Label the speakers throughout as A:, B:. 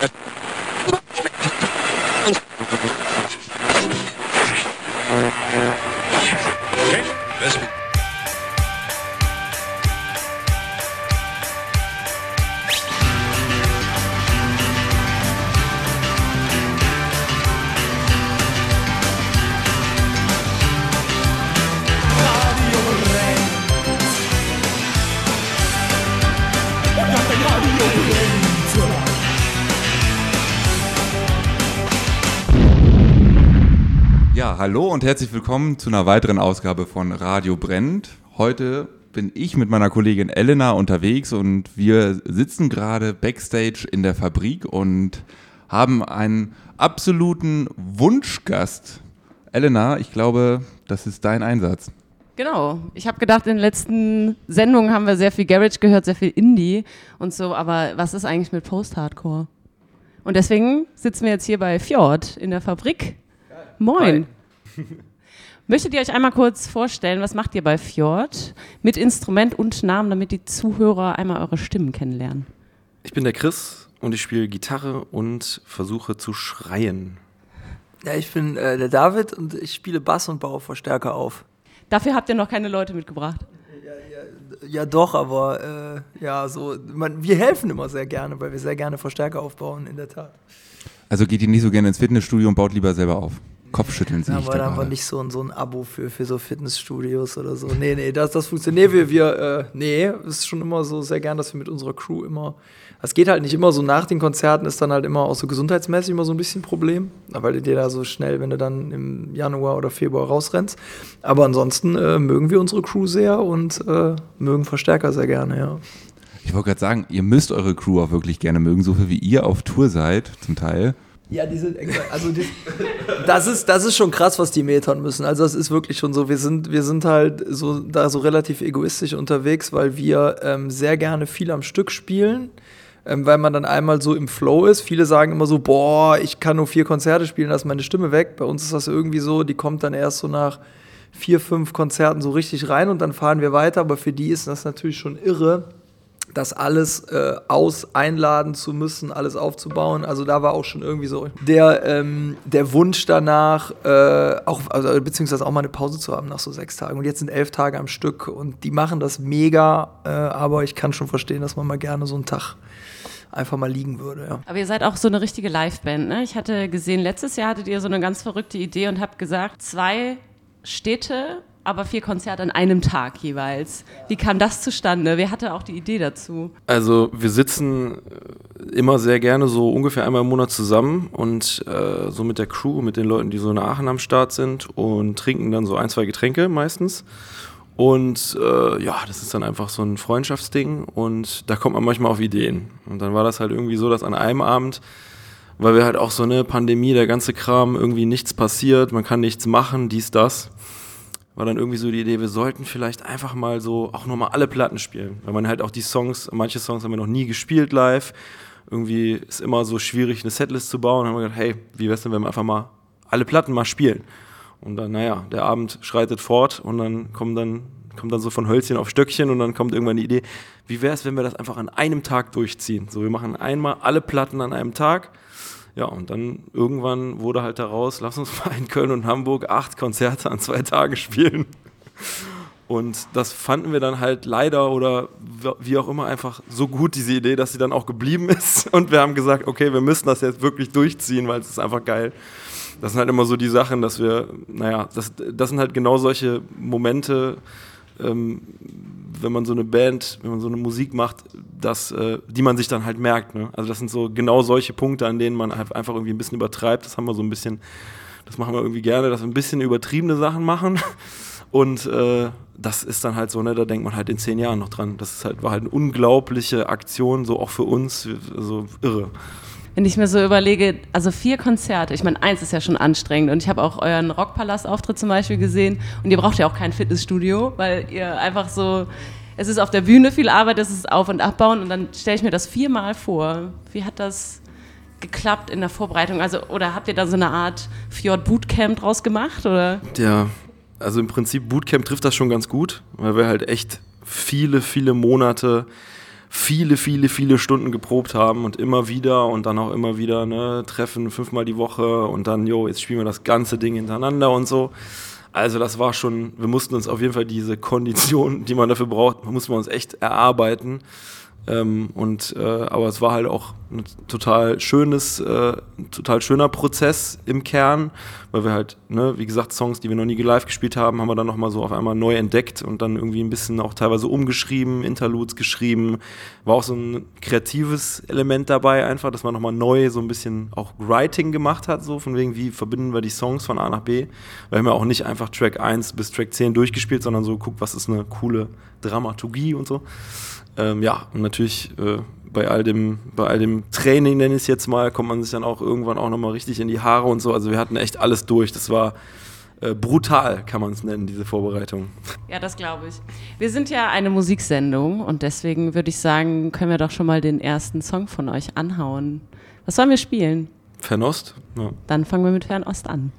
A: Thank you. Hallo und herzlich willkommen zu einer weiteren Ausgabe von Radio Brennt. Heute bin ich mit meiner Kollegin Elena unterwegs und wir sitzen gerade backstage in der Fabrik und haben einen absoluten Wunschgast. Elena, ich glaube, das ist dein Einsatz.
B: Genau. Ich habe gedacht, in den letzten Sendungen haben wir sehr viel Garage gehört, sehr viel Indie und so, aber was ist eigentlich mit Post-Hardcore? Und deswegen sitzen wir jetzt hier bei Fjord in der Fabrik. Moin. Möchtet ihr euch einmal kurz vorstellen, was macht ihr bei Fjord mit Instrument und Namen, damit die Zuhörer einmal eure Stimmen kennenlernen?
C: Ich bin der Chris und ich spiele Gitarre und versuche zu schreien.
D: Ja, ich bin äh, der David und ich spiele Bass und baue Verstärker auf.
B: Dafür habt ihr noch keine Leute mitgebracht.
D: Ja, ja, ja doch, aber äh, ja, so, man, wir helfen immer sehr gerne, weil wir sehr gerne Verstärker aufbauen, in der Tat.
A: Also geht ihr nicht so gerne ins Fitnessstudio und baut lieber selber auf? Kopfschütteln sehe
D: ja,
A: ich
D: aber da haben wir nicht so, so ein Abo für, für so Fitnessstudios oder so. Nee, nee, das, das funktioniert. Nee, wir, wir äh, nee, es ist schon immer so sehr gern, dass wir mit unserer Crew immer. Es geht halt nicht immer so nach den Konzerten, ist dann halt immer auch so gesundheitsmäßig immer so ein bisschen ein Problem, weil du dir da so schnell, wenn du dann im Januar oder Februar rausrennst. Aber ansonsten äh, mögen wir unsere Crew sehr und äh, mögen Verstärker sehr gerne, ja.
A: Ich wollte gerade sagen, ihr müsst eure Crew auch wirklich gerne mögen, so viel wie ihr auf Tour seid, zum Teil.
D: Ja, die sind also die, das ist das ist schon krass, was die metern müssen. Also das ist wirklich schon so. Wir sind wir sind halt so da so relativ egoistisch unterwegs, weil wir ähm, sehr gerne viel am Stück spielen, ähm, weil man dann einmal so im Flow ist. Viele sagen immer so, boah, ich kann nur vier Konzerte spielen, da ist meine Stimme weg. Bei uns ist das irgendwie so, die kommt dann erst so nach vier fünf Konzerten so richtig rein und dann fahren wir weiter. Aber für die ist das natürlich schon irre das alles äh, aus einladen zu müssen, alles aufzubauen. Also da war auch schon irgendwie so der, ähm, der Wunsch danach, äh, auch, also, beziehungsweise auch mal eine Pause zu haben nach so sechs Tagen. Und jetzt sind elf Tage am Stück und die machen das mega, äh, aber ich kann schon verstehen, dass man mal gerne so einen Tag einfach mal liegen würde. Ja.
B: Aber ihr seid auch so eine richtige Liveband, ne? Ich hatte gesehen, letztes Jahr hattet ihr so eine ganz verrückte Idee und habt gesagt, zwei Städte aber vier Konzerte an einem Tag jeweils. Wie kam das zustande? Wer hatte auch die Idee dazu?
C: Also wir sitzen äh, immer sehr gerne so ungefähr einmal im Monat zusammen und äh, so mit der Crew, mit den Leuten, die so in Aachen am Start sind und trinken dann so ein, zwei Getränke meistens. Und äh, ja, das ist dann einfach so ein Freundschaftsding und da kommt man manchmal auf Ideen. Und dann war das halt irgendwie so, dass an einem Abend weil wir halt auch so eine Pandemie, der ganze Kram, irgendwie nichts passiert, man kann nichts machen, dies, das war dann irgendwie so die Idee, wir sollten vielleicht einfach mal so auch nochmal alle Platten spielen. Weil man halt auch die Songs, manche Songs haben wir noch nie gespielt live. Irgendwie ist immer so schwierig, eine Setlist zu bauen. Dann haben wir gedacht, hey, wie wär's denn, wenn wir einfach mal alle Platten mal spielen? Und dann, naja, der Abend schreitet fort und dann kommt dann, kommt dann so von Hölzchen auf Stöckchen und dann kommt irgendwann die Idee, wie wäre es, wenn wir das einfach an einem Tag durchziehen? So, wir machen einmal alle Platten an einem Tag ja, und dann irgendwann wurde halt daraus, lass uns mal in Köln und Hamburg acht Konzerte an zwei Tagen spielen. Und das fanden wir dann halt leider oder wie auch immer einfach so gut, diese Idee, dass sie dann auch geblieben ist. Und wir haben gesagt, okay, wir müssen das jetzt wirklich durchziehen, weil es ist einfach geil. Das sind halt immer so die Sachen, dass wir, naja, das, das sind halt genau solche Momente, ähm, wenn man so eine Band, wenn man so eine Musik macht, das, äh, die man sich dann halt merkt. Ne? Also das sind so genau solche Punkte, an denen man einfach irgendwie ein bisschen übertreibt. Das haben wir so ein bisschen, das machen wir irgendwie gerne, dass wir ein bisschen übertriebene Sachen machen. Und äh, das ist dann halt so, ne, da denkt man halt in zehn Jahren noch dran. Das ist halt, war halt eine unglaubliche Aktion, so auch für uns, so also irre.
B: Wenn ich mir so überlege, also vier Konzerte, ich meine, eins ist ja schon anstrengend und ich habe auch euren Rockpalast-Auftritt zum Beispiel gesehen und ihr braucht ja auch kein Fitnessstudio, weil ihr einfach so, es ist auf der Bühne viel Arbeit, es ist Auf- und Abbauen und dann stelle ich mir das viermal vor. Wie hat das geklappt in der Vorbereitung? Also, oder habt ihr da so eine Art Fjord Bootcamp draus gemacht? Oder?
C: Ja, also im Prinzip Bootcamp trifft das schon ganz gut, weil wir halt echt viele, viele Monate viele, viele, viele Stunden geprobt haben und immer wieder und dann auch immer wieder ne, treffen, fünfmal die Woche und dann, jo, jetzt spielen wir das ganze Ding hintereinander und so. Also das war schon, wir mussten uns auf jeden Fall diese Kondition, die man dafür braucht, mussten wir uns echt erarbeiten. Ähm, und, äh, aber es war halt auch ein total schönes, äh, total schöner Prozess im Kern, weil wir halt, ne, wie gesagt, Songs, die wir noch nie live gespielt haben, haben wir dann nochmal so auf einmal neu entdeckt und dann irgendwie ein bisschen auch teilweise umgeschrieben, Interludes geschrieben. War auch so ein kreatives Element dabei, einfach, dass man nochmal neu so ein bisschen auch Writing gemacht hat, so von wegen, wie verbinden wir die Songs von A nach B. Wir haben ja auch nicht einfach Track 1 bis Track 10 durchgespielt, sondern so geguckt, was ist eine coole Dramaturgie und so. Ähm, ja, und natürlich äh, bei all dem, bei all dem Training, nenne ich es jetzt mal, kommt man sich dann auch irgendwann auch nochmal richtig in die Haare und so. Also wir hatten echt alles durch. Das war äh, brutal, kann man es nennen, diese Vorbereitung.
B: Ja, das glaube ich. Wir sind ja eine Musiksendung und deswegen würde ich sagen, können wir doch schon mal den ersten Song von euch anhauen. Was sollen wir spielen?
C: Fernost?
B: Ja. Dann fangen wir mit Fernost an.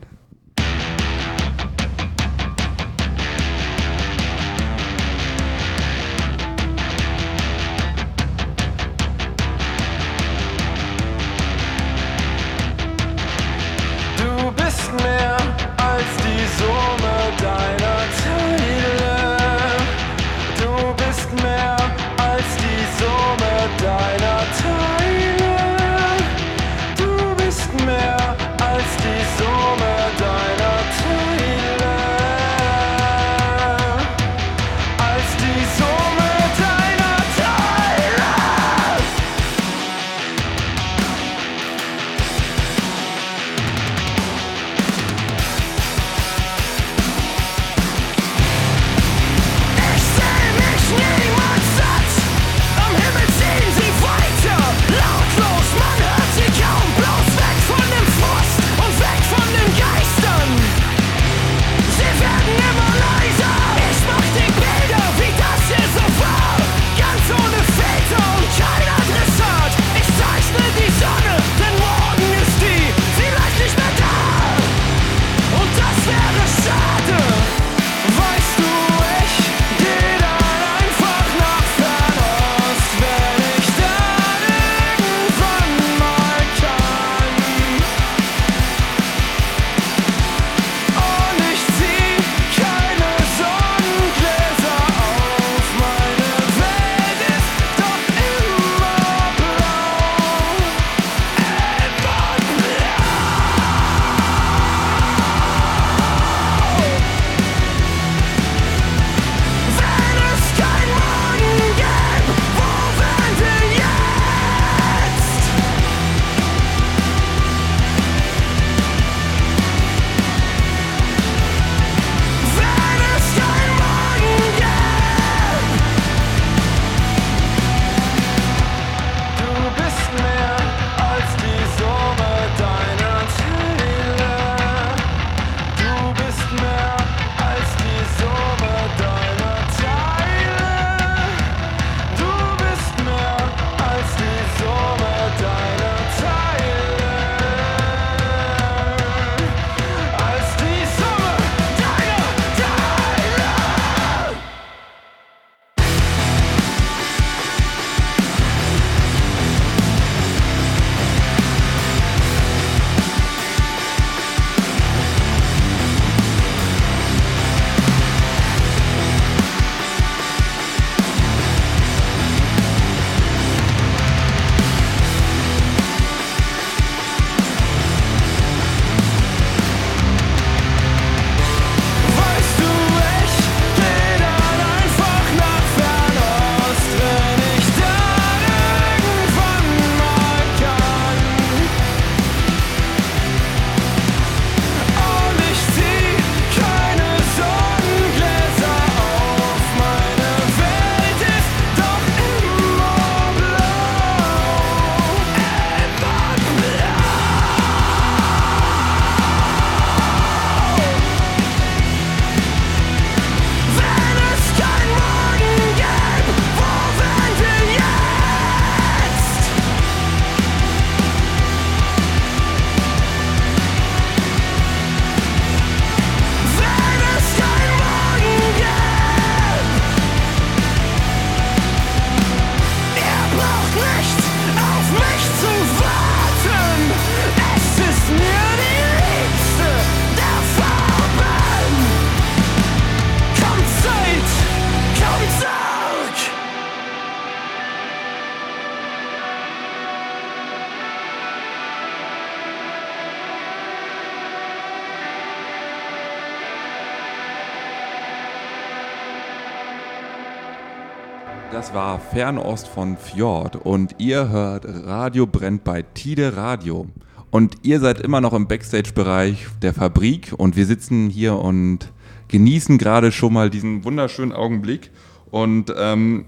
A: Fernost von Fjord und ihr hört Radio brennt bei Tide Radio. Und ihr seid immer noch im Backstage-Bereich der Fabrik und wir sitzen hier und genießen gerade schon mal diesen wunderschönen Augenblick. Und ähm,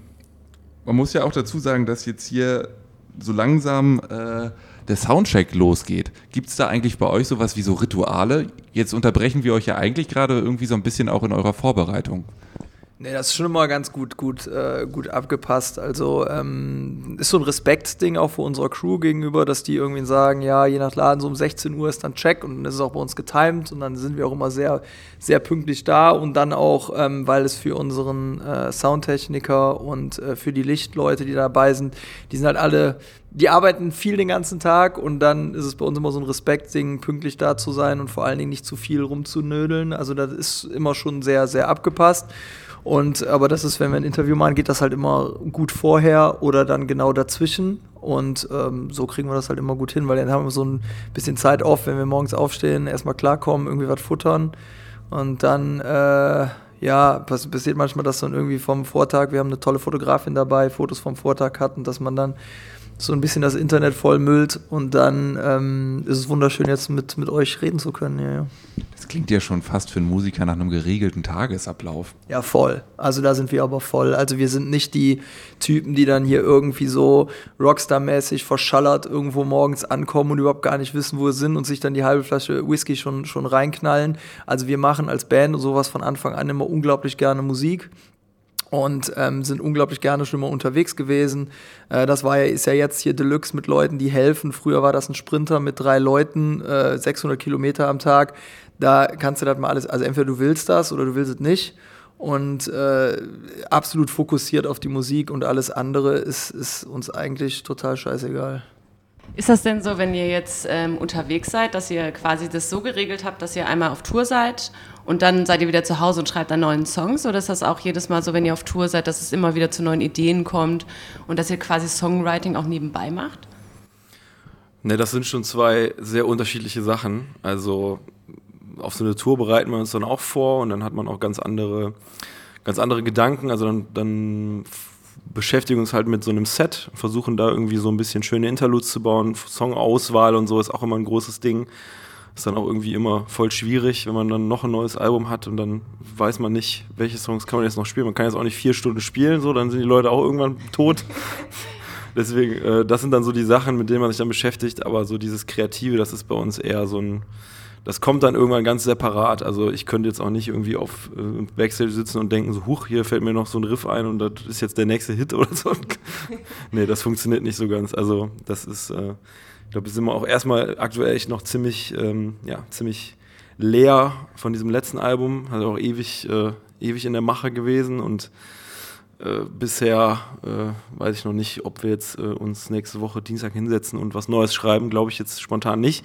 A: man muss ja auch dazu sagen, dass jetzt hier so langsam äh, der Soundcheck losgeht. Gibt es da eigentlich bei euch sowas wie so Rituale? Jetzt unterbrechen wir euch ja eigentlich gerade irgendwie so ein bisschen auch in eurer Vorbereitung.
D: Nee, das ist schon immer ganz gut, gut, äh, gut abgepasst. Also ähm, ist so ein Respektsding auch für unsere Crew gegenüber, dass die irgendwie sagen, ja, je nach Laden so um 16 Uhr ist dann Check und dann ist es auch bei uns getimed und dann sind wir auch immer sehr, sehr pünktlich da und dann auch, ähm, weil es für unseren äh, Soundtechniker und äh, für die Lichtleute, die dabei sind, die sind halt alle, die arbeiten viel den ganzen Tag und dann ist es bei uns immer so ein Respektding, pünktlich da zu sein und vor allen Dingen nicht zu viel rumzunödeln. Also das ist immer schon sehr, sehr abgepasst. Und aber das ist, wenn wir ein Interview machen, geht das halt immer gut vorher oder dann genau dazwischen. Und ähm, so kriegen wir das halt immer gut hin, weil dann haben wir so ein bisschen Zeit off, wenn wir morgens aufstehen, erstmal klarkommen, irgendwie was futtern. Und dann, äh, ja, passiert manchmal, dass dann irgendwie vom Vortag, wir haben eine tolle Fotografin dabei, Fotos vom Vortag hatten, dass man dann so ein bisschen das Internet vollmüllt und dann ähm, ist es wunderschön, jetzt mit, mit euch reden zu können. Ja, ja.
A: Das klingt ja schon fast für einen Musiker nach einem geregelten Tagesablauf.
D: Ja, voll. Also da sind wir aber voll. Also wir sind nicht die Typen, die dann hier irgendwie so Rockstar-mäßig verschallert irgendwo morgens ankommen und überhaupt gar nicht wissen, wo wir sind und sich dann die halbe Flasche Whisky schon, schon reinknallen. Also wir machen als Band sowas von Anfang an immer unglaublich gerne Musik und ähm, sind unglaublich gerne schon immer unterwegs gewesen. Äh, das war ja, ist ja jetzt hier Deluxe mit Leuten, die helfen. Früher war das ein Sprinter mit drei Leuten, äh, 600 Kilometer am Tag. Da kannst du das mal alles, also entweder du willst das oder du willst es nicht. Und äh, absolut fokussiert auf die Musik und alles andere ist, ist uns eigentlich total scheißegal.
B: Ist das denn so, wenn ihr jetzt ähm, unterwegs seid, dass ihr quasi das so geregelt habt, dass ihr einmal auf Tour seid und dann seid ihr wieder zu Hause und schreibt dann neuen Songs? Oder ist das auch jedes Mal so, wenn ihr auf Tour seid, dass es immer wieder zu neuen Ideen kommt und dass ihr quasi Songwriting auch nebenbei macht?
C: Ne, das sind schon zwei sehr unterschiedliche Sachen. Also auf so eine Tour bereiten wir uns dann auch vor und dann hat man auch ganz andere, ganz andere Gedanken. Also dann, dann beschäftigen uns halt mit so einem Set, versuchen da irgendwie so ein bisschen schöne Interludes zu bauen. Songauswahl und so ist auch immer ein großes Ding. Ist dann auch irgendwie immer voll schwierig, wenn man dann noch ein neues Album hat und dann weiß man nicht, welche Songs kann man jetzt noch spielen. Man kann jetzt auch nicht vier Stunden spielen, so, dann sind die Leute auch irgendwann tot. Deswegen, äh, das sind dann so die Sachen, mit denen man sich dann beschäftigt, aber so dieses Kreative, das ist bei uns eher so ein, das kommt dann irgendwann ganz separat. Also ich könnte jetzt auch nicht irgendwie auf äh, Backstage sitzen und denken, so, huch, hier fällt mir noch so ein Riff ein und das ist jetzt der nächste Hit oder so. nee, das funktioniert nicht so ganz. Also das ist, äh, ich glaube, wir sind auch erstmal aktuell echt noch ziemlich, ähm, ja, ziemlich leer von diesem letzten Album. Hat auch ewig, äh, ewig in der Mache gewesen und äh, bisher äh, weiß ich noch nicht, ob wir jetzt äh, uns nächste Woche Dienstag hinsetzen und was Neues schreiben. Glaube ich jetzt spontan nicht.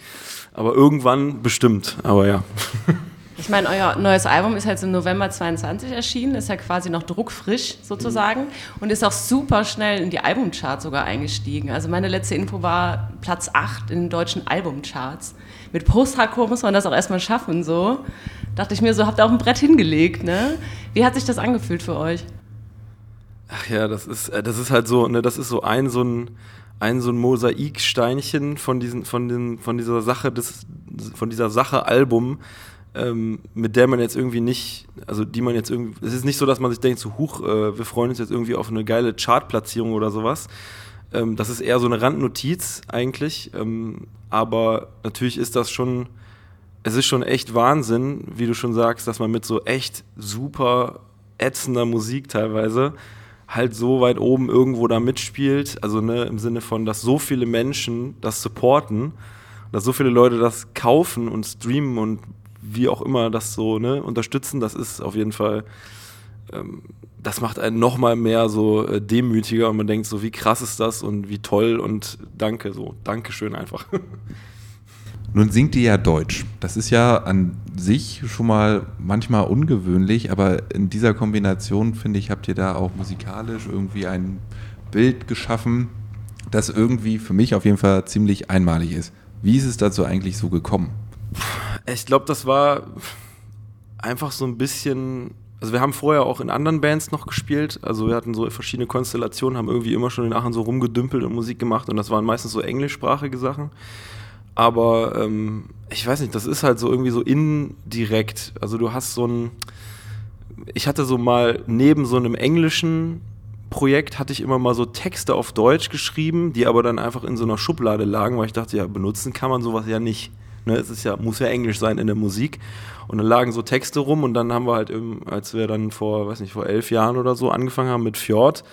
C: Aber irgendwann bestimmt. Aber ja.
B: Ich meine, euer neues Album ist jetzt im November 22 erschienen, ist ja quasi noch druckfrisch sozusagen mhm. und ist auch super schnell in die Albumcharts sogar eingestiegen. Also meine letzte Info war Platz 8 in den deutschen Albumcharts. Mit Post-Hardcore muss man das auch erstmal schaffen, so. Dachte ich mir so, habt ihr auch ein Brett hingelegt, ne? Wie hat sich das angefühlt für euch?
C: Ach ja, das ist, äh, das ist halt so, ne, das ist so ein so ein, ein so ein Mosaiksteinchen von diesen, von den, von dieser Sache des, von dieser Sache Album, ähm, mit der man jetzt irgendwie nicht, also die man jetzt irgendwie, es ist nicht so, dass man sich denkt, so huch, äh, wir freuen uns jetzt irgendwie auf eine geile Chartplatzierung oder sowas. Ähm, das ist eher so eine Randnotiz eigentlich, ähm, aber natürlich ist das schon, es ist schon echt Wahnsinn, wie du schon sagst, dass man mit so echt super ätzender Musik teilweise halt so weit oben irgendwo da mitspielt. Also ne, im Sinne von, dass so viele Menschen das supporten, dass so viele Leute das kaufen und streamen und wie auch immer das so ne, unterstützen, das ist auf jeden Fall, ähm, das macht einen nochmal mehr so äh, demütiger und man denkt so, wie krass ist das und wie toll und danke, so, Dankeschön einfach.
A: Nun singt ihr ja Deutsch. Das ist ja an sich schon mal manchmal ungewöhnlich, aber in dieser Kombination, finde ich, habt ihr da auch musikalisch irgendwie ein Bild geschaffen, das irgendwie für mich auf jeden Fall ziemlich einmalig ist. Wie ist es dazu eigentlich so gekommen?
C: Ich glaube, das war einfach so ein bisschen, also wir haben vorher auch in anderen Bands noch gespielt. Also wir hatten so verschiedene Konstellationen, haben irgendwie immer schon in Aachen so rumgedümpelt und Musik gemacht und das waren meistens so englischsprachige Sachen. Aber ähm, ich weiß nicht, das ist halt so irgendwie so indirekt. Also du hast so ein, ich hatte so mal neben so einem englischen Projekt hatte ich immer mal so Texte auf Deutsch geschrieben, die aber dann einfach in so einer Schublade lagen, weil ich dachte, ja, benutzen kann man sowas ja nicht. Ne, es ist ja, muss ja Englisch sein in der Musik. Und dann lagen so Texte rum und dann haben wir halt, im, als wir dann vor, weiß nicht, vor elf Jahren oder so angefangen haben mit Fjord,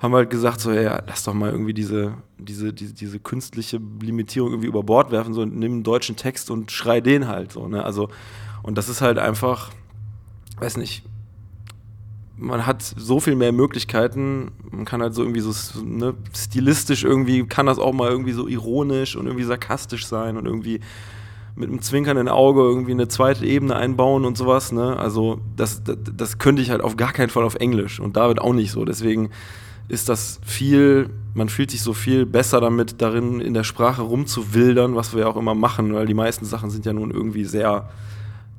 C: haben wir halt gesagt, so, ja, lass doch mal irgendwie diese, diese, diese, diese künstliche Limitierung irgendwie über Bord werfen, so nimm einen deutschen Text und schrei den halt so. Ne? Also, und das ist halt einfach, weiß nicht, man hat so viel mehr Möglichkeiten. Man kann halt so irgendwie so ne, stilistisch irgendwie, kann das auch mal irgendwie so ironisch und irgendwie sarkastisch sein und irgendwie mit einem zwinkernden Auge irgendwie eine zweite Ebene einbauen und sowas. Ne? Also das, das, das könnte ich halt auf gar keinen Fall auf Englisch und David auch nicht so. Deswegen ist das viel, man fühlt sich so viel besser damit darin, in der Sprache rumzuwildern, was wir ja auch immer machen, weil die meisten Sachen sind ja nun irgendwie sehr,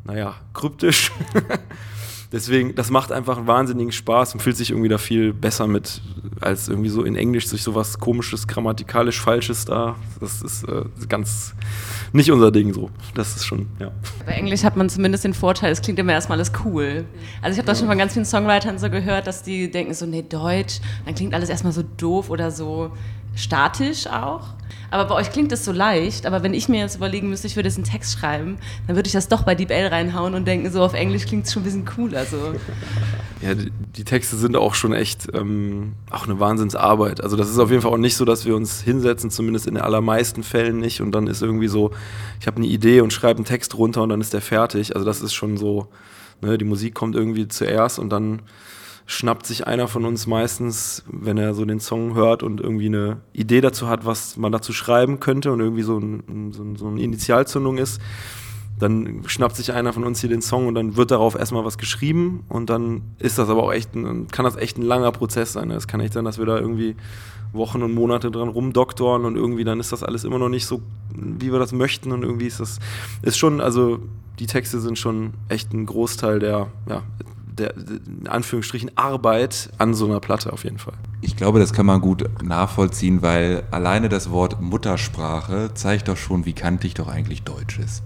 C: naja, kryptisch. Deswegen, das macht einfach einen wahnsinnigen Spaß und fühlt sich irgendwie da viel besser mit, als irgendwie so in Englisch sich sowas komisches, grammatikalisch Falsches da. Das ist äh, ganz nicht unser Ding so. Das ist schon, ja.
B: Bei Englisch hat man zumindest den Vorteil, es klingt immer erstmal alles cool. Also ich habe das schon von ganz vielen Songwritern so gehört, dass die denken so, nee, Deutsch, dann klingt alles erstmal so doof oder so statisch auch. Aber bei euch klingt das so leicht, aber wenn ich mir jetzt überlegen müsste, ich würde jetzt einen Text schreiben, dann würde ich das doch bei Deep L reinhauen und denken, so auf Englisch klingt es schon ein bisschen cooler. So.
C: Ja, die, die Texte sind auch schon echt ähm, auch eine Wahnsinnsarbeit. Also das ist auf jeden Fall auch nicht so, dass wir uns hinsetzen, zumindest in den allermeisten Fällen nicht und dann ist irgendwie so, ich habe eine Idee und schreibe einen Text runter und dann ist der fertig. Also das ist schon so, ne, die Musik kommt irgendwie zuerst und dann schnappt sich einer von uns meistens, wenn er so den Song hört und irgendwie eine Idee dazu hat, was man dazu schreiben könnte und irgendwie so, ein, so, ein, so eine Initialzündung ist, dann schnappt sich einer von uns hier den Song und dann wird darauf erstmal was geschrieben und dann ist das aber auch echt, ein, kann das echt ein langer Prozess sein. Es kann echt sein, dass wir da irgendwie Wochen und Monate dran rumdoktoren und irgendwie dann ist das alles immer noch nicht so, wie wir das möchten und irgendwie ist das, ist schon, also die Texte sind schon echt ein Großteil der, ja, der, in Anführungsstrichen, Arbeit an so einer Platte auf jeden Fall.
A: Ich glaube, das kann man gut nachvollziehen, weil alleine das Wort Muttersprache zeigt doch schon, wie kantig doch eigentlich Deutsch ist.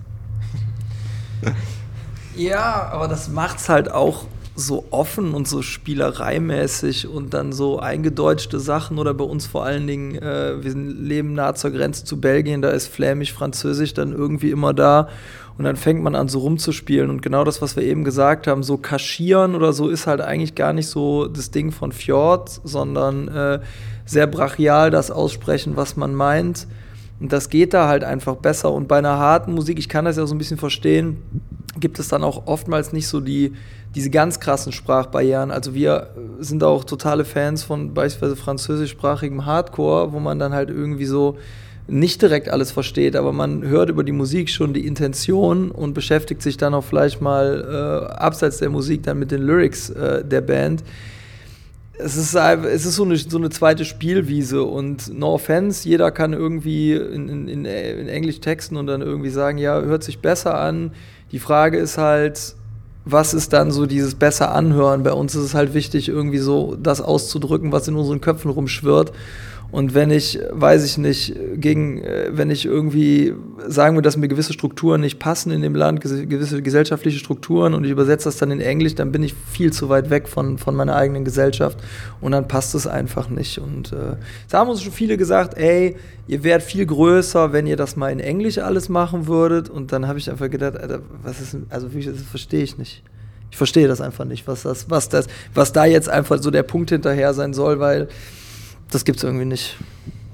D: ja, aber das macht es halt auch so offen und so spielereimäßig und dann so eingedeutschte Sachen oder bei uns vor allen Dingen, äh, wir leben nah zur Grenze zu Belgien, da ist Flämisch, Französisch dann irgendwie immer da und dann fängt man an so rumzuspielen und genau das, was wir eben gesagt haben, so kaschieren oder so ist halt eigentlich gar nicht so das Ding von Fjord, sondern äh, sehr brachial das aussprechen, was man meint. Und das geht da halt einfach besser. Und bei einer harten Musik, ich kann das ja so ein bisschen verstehen, gibt es dann auch oftmals nicht so die, diese ganz krassen Sprachbarrieren. Also wir sind auch totale Fans von beispielsweise französischsprachigem Hardcore, wo man dann halt irgendwie so nicht direkt alles versteht, aber man hört über die Musik schon die Intention und beschäftigt sich dann auch vielleicht mal äh, abseits der Musik dann mit den Lyrics äh, der Band. Es ist, es ist so, eine, so eine zweite Spielwiese und no offense, jeder kann irgendwie in, in, in Englisch texten und dann irgendwie sagen, ja, hört sich besser an. Die Frage ist halt, was ist dann so dieses besser anhören? Bei uns ist es halt wichtig, irgendwie so das auszudrücken, was in unseren Köpfen rumschwirrt. Und wenn ich, weiß ich nicht, gegen, äh, wenn ich irgendwie sagen würde, dass mir gewisse Strukturen nicht passen in dem Land, gewisse gesellschaftliche Strukturen und ich übersetze das dann in Englisch, dann bin ich viel zu weit weg von, von meiner eigenen Gesellschaft und dann passt es einfach nicht. Und äh, da haben uns schon viele gesagt, ey, ihr wärt viel größer, wenn ihr das mal in Englisch alles machen würdet. Und dann habe ich einfach gedacht, Alter, was ist, also das verstehe ich nicht. Ich verstehe das einfach nicht, was das, was das, was da jetzt einfach so der Punkt hinterher sein soll, weil das gibt es irgendwie nicht.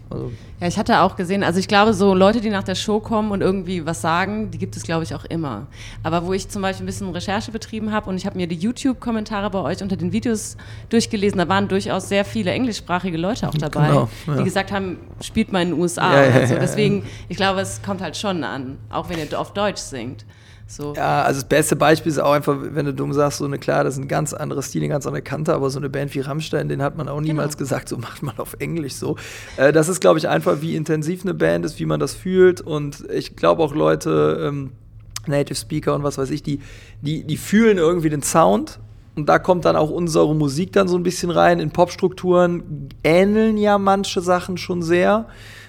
B: Also. Ja, ich hatte auch gesehen, also ich glaube, so Leute, die nach der Show kommen und irgendwie was sagen, die gibt es, glaube ich, auch immer. Aber wo ich zum Beispiel ein bisschen Recherche betrieben habe und ich habe mir die YouTube-Kommentare bei euch unter den Videos durchgelesen, da waren durchaus sehr viele englischsprachige Leute auch dabei, genau, ja. die gesagt haben, spielt mal in den USA. Ja, ja, so. Deswegen, ich glaube, es kommt halt schon an, auch wenn ihr auf Deutsch singt. So.
D: Ja, also das beste Beispiel ist auch einfach, wenn du dumm sagst, so eine, klar, das ist ein ganz anderes Stil, eine ganz andere Kante, aber so eine Band wie Rammstein, den hat man auch niemals genau. gesagt, so macht man auf Englisch so. Äh, das ist, glaube ich, einfach, wie intensiv eine Band ist, wie man das fühlt und ich glaube auch Leute, ähm, Native Speaker und was weiß ich, die, die, die fühlen irgendwie den Sound Und da kommt dann auch unsere Musik dann so ein bisschen rein. In Popstrukturen ähneln ja manche Sachen schon sehr.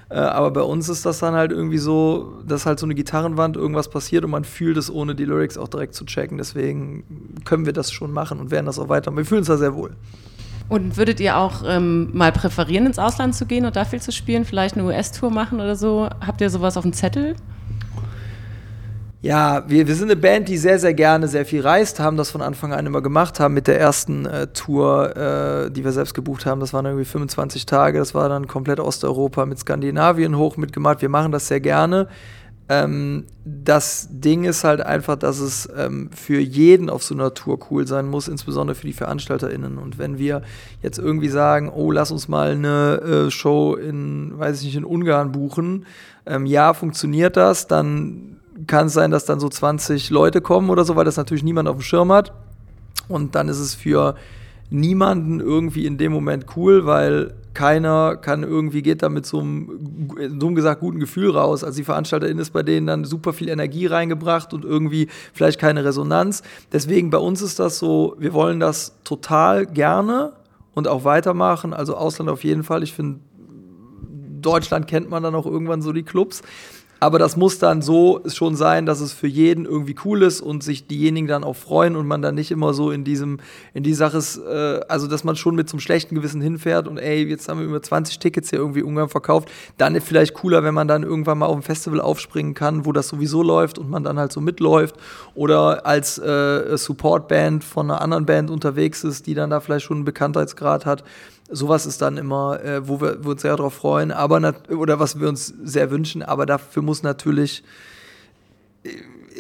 D: Äh, aber bei uns ist das dann halt irgendwie so, dass halt so eine Gitarrenwand irgendwas passiert und man fühlt es, ohne die Lyrics auch direkt zu checken. Deswegen können wir das schon machen und werden das auch weiter. Wir fühlen uns da sehr wohl.
B: Und würdet ihr auch ähm, mal präferieren, ins Ausland zu gehen und da viel zu spielen? Vielleicht eine US-Tour machen oder so? Habt ihr sowas auf dem Zettel?
D: Ja, wir, wir sind eine Band, die sehr, sehr gerne sehr viel reist, haben das von Anfang an immer gemacht, haben mit der ersten äh, Tour, äh, die wir selbst gebucht haben, das waren irgendwie 25 Tage, das war dann komplett Osteuropa mit Skandinavien hoch mitgemacht. Wir machen das sehr gerne. Ähm, das Ding ist halt einfach, dass es ähm, für jeden auf so einer Tour cool sein muss, insbesondere für die VeranstalterInnen. Und wenn wir jetzt irgendwie sagen, oh, lass uns mal eine äh, Show in, weiß ich nicht, in Ungarn buchen, ähm, ja, funktioniert das, dann kann es sein, dass dann so 20 Leute kommen oder so, weil das natürlich niemand auf dem Schirm hat. Und dann ist es für niemanden irgendwie in dem Moment cool, weil keiner kann irgendwie geht da mit so einem, dumm gesagt, guten Gefühl raus. Also die Veranstalterin ist bei denen dann super viel Energie reingebracht und irgendwie vielleicht keine Resonanz. Deswegen bei uns ist das so, wir wollen das total gerne und auch weitermachen. Also Ausland auf jeden Fall. Ich finde, Deutschland kennt man dann auch irgendwann so die Clubs. Aber das muss dann so schon sein, dass es für jeden irgendwie cool ist und sich diejenigen dann auch freuen und man dann nicht immer so in diesem, in die Sache ist, äh, also dass man schon mit zum schlechten Gewissen hinfährt und ey, jetzt haben wir über 20 Tickets hier irgendwie Ungarn verkauft. Dann ist vielleicht cooler, wenn man dann irgendwann mal auf ein Festival aufspringen kann, wo das sowieso läuft und man dann halt so mitläuft oder als äh, Supportband von einer anderen Band unterwegs ist, die dann da vielleicht schon einen Bekanntheitsgrad hat sowas ist dann immer, äh, wo, wir, wo wir uns sehr darauf freuen, aber oder was wir uns sehr wünschen, aber dafür muss natürlich äh,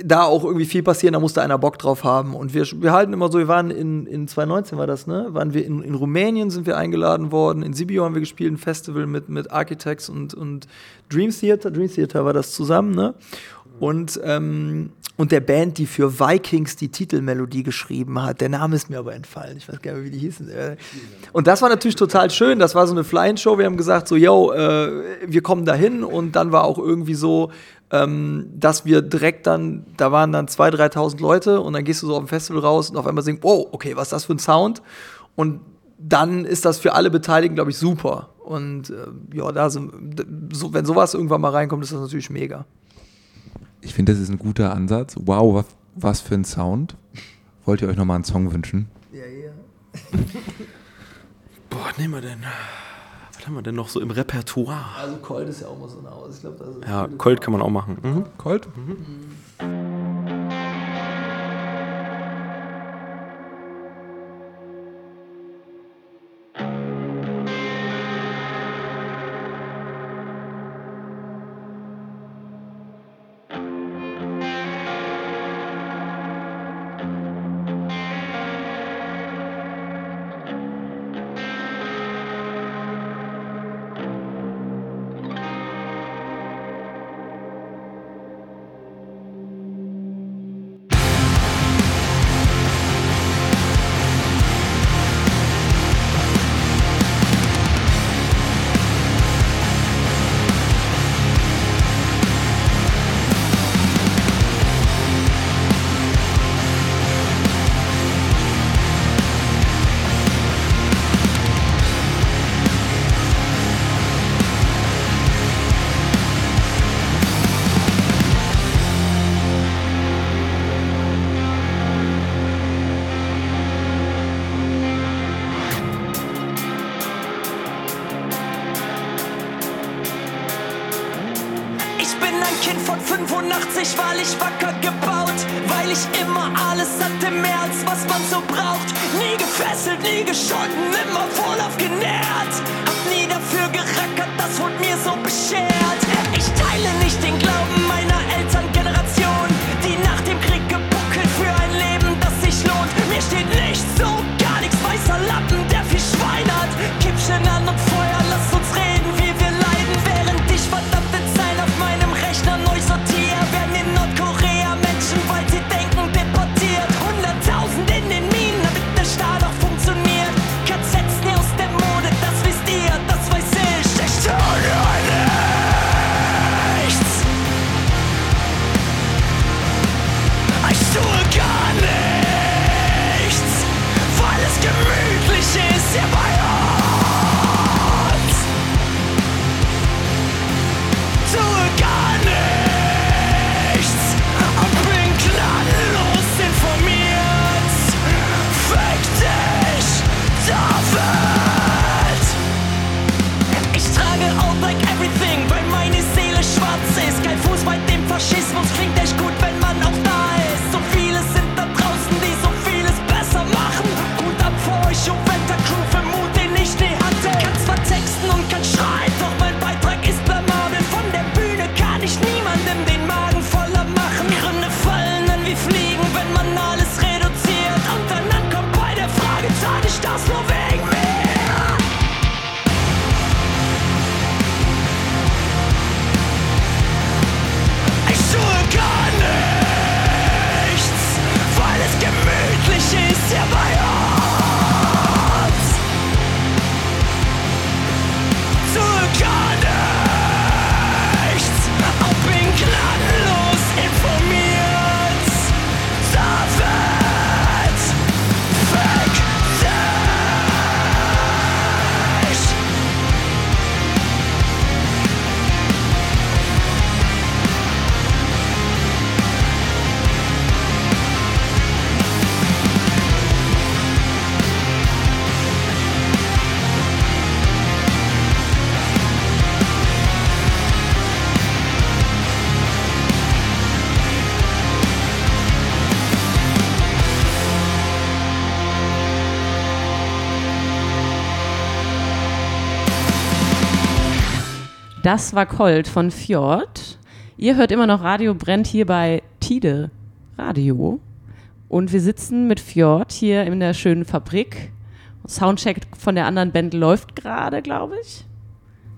D: da auch irgendwie viel passieren, da muss da einer Bock drauf haben. Und wir, wir halten immer so, wir waren in, in 2019 war das, ne? Waren wir in, in Rumänien sind wir eingeladen worden, in Sibiu haben wir gespielt, ein Festival mit, mit Architects und, und Dream Theater, Dream Theater war das zusammen, ne? Und, ähm, und der Band, die für Vikings die Titelmelodie geschrieben hat. Der Name ist mir aber entfallen. Ich weiß gar nicht, wie die hießen. Äh. Und das war natürlich total schön. Das war so eine Flying-Show. Wir haben gesagt, so, yo, äh, wir kommen da hin. Und dann war auch irgendwie so, ähm, dass wir direkt dann, da waren dann 2.000, 3.000 Leute. Und dann gehst du so auf dem Festival raus und auf einmal singst, oh, okay, was ist das für ein Sound? Und dann ist das für alle Beteiligten, glaube ich, super. Und äh, ja, da sind, so, wenn sowas irgendwann mal reinkommt, ist das natürlich mega.
E: Ich finde, das ist ein guter Ansatz. Wow, was, was für ein Sound. Wollt ihr euch nochmal einen Song wünschen? Ja, ja.
C: Boah, nehmen wir denn? Was haben wir denn noch so im Repertoire?
D: Also Colt ist ja auch mal so eine Aus. Ich glaub,
C: ja, Colt kann man auch machen.
E: Mhm. Colt? Mhm. mhm. Schotten immer voll auf Genäht.
B: Das war Colt von Fjord. Ihr hört immer noch Radio Brennt hier bei Tide Radio. Und wir sitzen mit Fjord hier in der schönen Fabrik. Soundcheck von der anderen Band läuft gerade, glaube ich.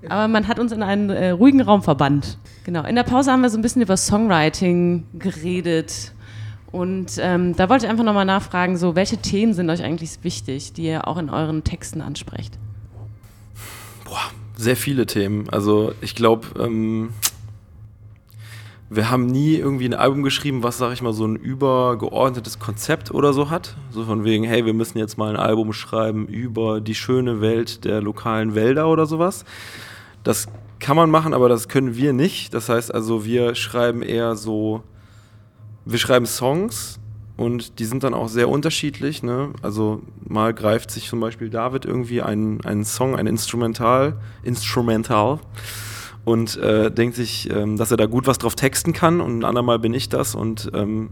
B: Aber man hat uns in einen äh, ruhigen Raum verbannt. Genau. In der Pause haben wir so ein bisschen über Songwriting geredet. Und ähm, da wollte ich einfach nochmal nachfragen, so welche Themen sind euch eigentlich wichtig, die ihr auch in euren Texten ansprecht?
C: Boah, sehr viele Themen. Also ich glaube, ähm, wir haben nie irgendwie ein Album geschrieben, was, sag ich mal, so ein übergeordnetes Konzept oder so hat. So von wegen, hey, wir müssen jetzt mal ein Album schreiben über die schöne Welt der lokalen Wälder oder sowas. Das kann man machen, aber das können wir nicht. Das heißt also, wir schreiben eher so, wir schreiben Songs und die sind dann auch sehr unterschiedlich. Ne? Also mal greift sich zum Beispiel David irgendwie einen, einen Song, ein Instrumental, Instrumental und äh, denkt sich, ähm, dass er da gut was drauf texten kann und ein andermal bin ich das und ähm,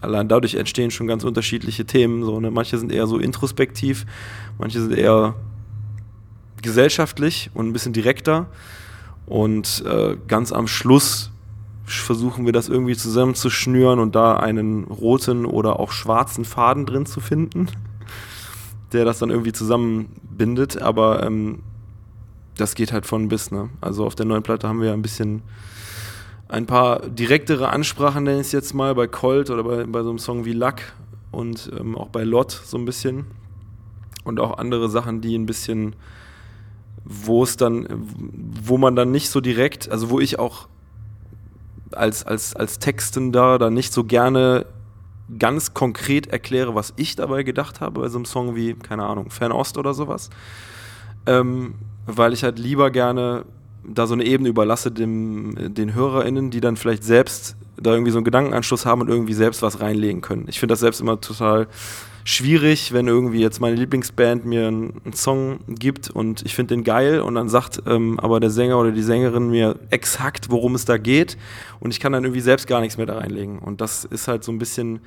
C: allein dadurch entstehen schon ganz unterschiedliche Themen. So, ne? Manche sind eher so introspektiv, manche sind eher gesellschaftlich und ein bisschen direkter und äh, ganz am Schluss versuchen wir das irgendwie zusammenzuschnüren und da einen roten oder auch schwarzen Faden drin zu finden, der das dann irgendwie zusammenbindet. Aber ähm, das geht halt von bis. Ne? Also auf der neuen Platte haben wir ein bisschen ein paar direktere Ansprachen, nenne ich es jetzt mal, bei Colt oder bei, bei so einem Song wie Luck und ähm, auch bei Lot so ein bisschen. Und auch andere Sachen, die ein bisschen, wo es dann, wo man dann nicht so direkt, also wo ich auch als, als, als Textender da nicht so gerne ganz konkret erkläre, was ich dabei gedacht habe bei so einem Song wie, keine Ahnung, Fernost oder sowas. Ähm, weil ich halt lieber gerne da so eine Ebene überlasse dem, den HörerInnen, die dann vielleicht selbst da irgendwie so einen Gedankenanschluss haben und irgendwie selbst was reinlegen können. Ich finde das selbst immer total schwierig, wenn irgendwie jetzt meine Lieblingsband mir einen, Song gibt und ich finde den geil und dann sagt ähm, aber der Sänger oder die Sängerin mir exakt, worum es da geht und ich kann dann irgendwie selbst gar nichts mehr da reinlegen. Und das ist halt so ein bisschen,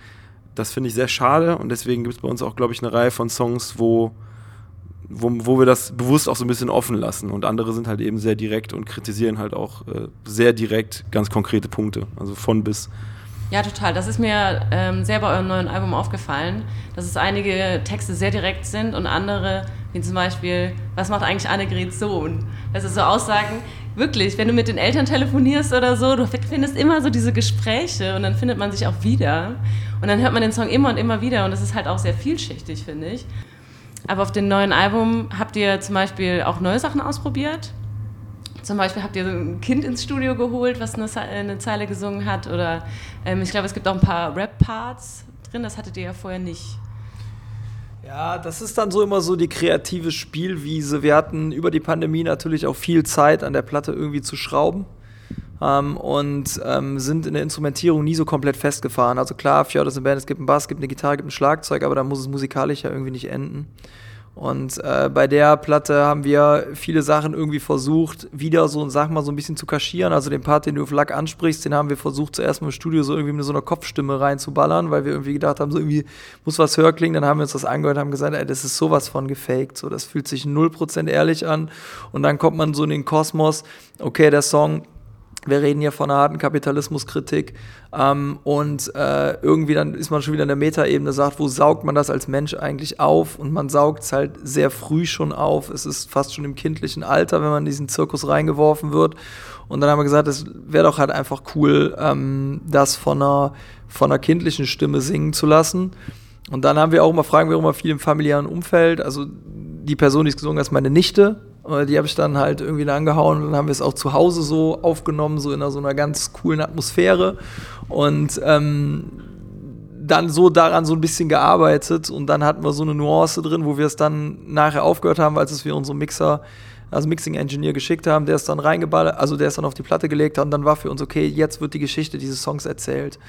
C: das finde ich sehr schade und deswegen gibt es bei uns auch, glaube ich, eine Reihe von Songs, wo, wo, wo wir das bewusst auch so ein bisschen offen lassen und andere sind halt eben sehr direkt und kritisieren halt auch äh, sehr direkt ganz konkrete Punkte, also von bis.
B: Ja, total. Das ist mir ähm, sehr bei eurem neuen Album aufgefallen, dass es einige Texte sehr direkt sind und andere, wie zum Beispiel, was macht eigentlich Annegrets Sohn? Ist so Aussagen, wirklich, wenn du mit den Eltern telefonierst oder so, du findest immer so diese Gespräche und dann findet man sich auch wieder. Und dann hört man den Song immer und immer wieder und das ist halt auch sehr vielschichtig, finde ich. Aber auf dem neuen Album habt ihr zum Beispiel auch neue Sachen ausprobiert? Zum Beispiel habt ihr ein Kind ins Studio geholt, was eine, eine Zeile gesungen hat. Oder ähm, ich glaube, es gibt auch ein paar Rap-Parts drin, das hattet ihr ja vorher nicht.
D: Ja, das ist dann so immer so die kreative Spielwiese. Wir hatten über die Pandemie natürlich auch viel Zeit, an der Platte irgendwie zu schrauben. Ähm, und ähm, sind in der Instrumentierung nie so komplett festgefahren. Also klar, Fjord ist eine Band, es gibt einen Bass, es gibt eine Gitarre, es gibt ein Schlagzeug, aber da muss es musikalisch ja irgendwie nicht enden. Und äh, bei der Platte haben wir viele Sachen irgendwie versucht, wieder so, sag mal, so ein bisschen zu kaschieren. Also den Part, den du auf Lack ansprichst, den haben wir versucht, zuerst mal im Studio so irgendwie mit so einer Kopfstimme reinzuballern, weil wir irgendwie gedacht haben, so irgendwie muss was höher klingen. Dann haben wir uns das angehört und haben gesagt, ey, das ist sowas von gefaked. So, das fühlt sich 0% ehrlich an. Und dann kommt man so in den Kosmos, okay, der Song wir reden hier von einer harten Kapitalismuskritik ähm, und äh, irgendwie dann ist man schon wieder in der Metaebene, sagt, wo saugt man das als Mensch eigentlich auf? Und man saugt es halt sehr früh schon auf. Es ist fast schon im kindlichen Alter, wenn man in diesen Zirkus reingeworfen wird. Und dann haben wir gesagt, es wäre doch halt einfach cool, ähm, das von einer, von einer kindlichen Stimme singen zu lassen. Und dann haben wir auch immer, fragen wir auch immer viel im familiären Umfeld. Also die Person, die es gesungen hat, ist meine Nichte. Die habe ich dann halt irgendwie angehauen und dann haben wir es auch zu Hause so aufgenommen, so in einer, so einer ganz coolen Atmosphäre. Und ähm, dann so daran so ein bisschen gearbeitet und dann hatten wir so eine Nuance drin, wo wir es dann nachher aufgehört haben, als es wir unsere Mixer, also Mixing Engineer geschickt haben, der ist dann reingeballert, also der ist dann auf die Platte gelegt hat und dann war für uns okay, jetzt wird die Geschichte dieses Songs erzählt.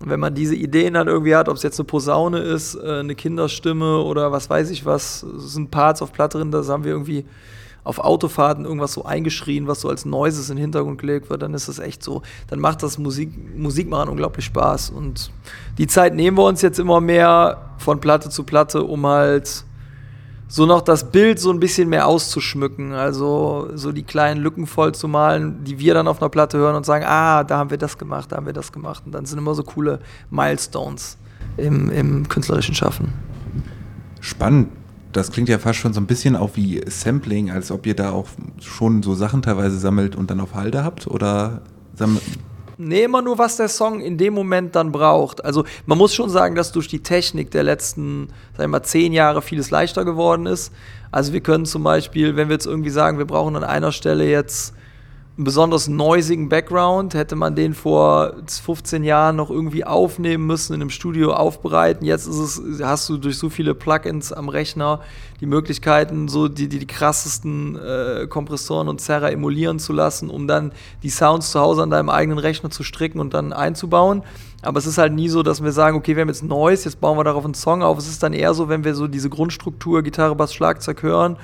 D: Und wenn man diese Ideen dann irgendwie hat, ob es jetzt eine Posaune ist, äh, eine Kinderstimme oder was weiß ich was, sind Parts auf Platte drin, das haben wir irgendwie auf Autofahrten irgendwas so eingeschrien, was so als Noises in den Hintergrund gelegt wird, dann ist das echt so, dann macht das Musik, Musikmachen unglaublich Spaß. Und die Zeit nehmen wir uns jetzt immer mehr von Platte zu Platte, um halt so noch das Bild so ein bisschen mehr auszuschmücken, also so die kleinen Lücken voll zu malen, die wir dann auf einer Platte hören und sagen, ah, da haben wir das gemacht, da haben wir das gemacht. Und dann sind immer so coole Milestones im, im künstlerischen Schaffen.
A: Spannend das klingt ja fast schon so ein bisschen auch wie Sampling, als ob ihr da auch schon so Sachen teilweise sammelt und dann auf Halde habt oder sammelt.
D: Nee, immer nur, was der Song in dem Moment dann braucht. Also man muss schon sagen, dass durch die Technik der letzten, sagen wir mal, zehn Jahre vieles leichter geworden ist. Also wir können zum Beispiel, wenn wir jetzt irgendwie sagen, wir brauchen an einer Stelle jetzt einen besonders noisigen Background. Hätte man den vor 15 Jahren noch irgendwie aufnehmen müssen, in einem Studio aufbereiten. Jetzt ist es, hast du durch so viele Plugins am Rechner die Möglichkeiten, so die, die, die krassesten äh, Kompressoren und Zerrer emulieren zu lassen, um dann die Sounds zu Hause an deinem eigenen Rechner zu stricken und dann einzubauen. Aber es ist halt nie so, dass wir sagen, okay, wir haben jetzt Noise, jetzt bauen wir darauf einen Song auf. Es ist dann eher so, wenn wir so diese Grundstruktur, Gitarre, Bass, Schlagzeug hören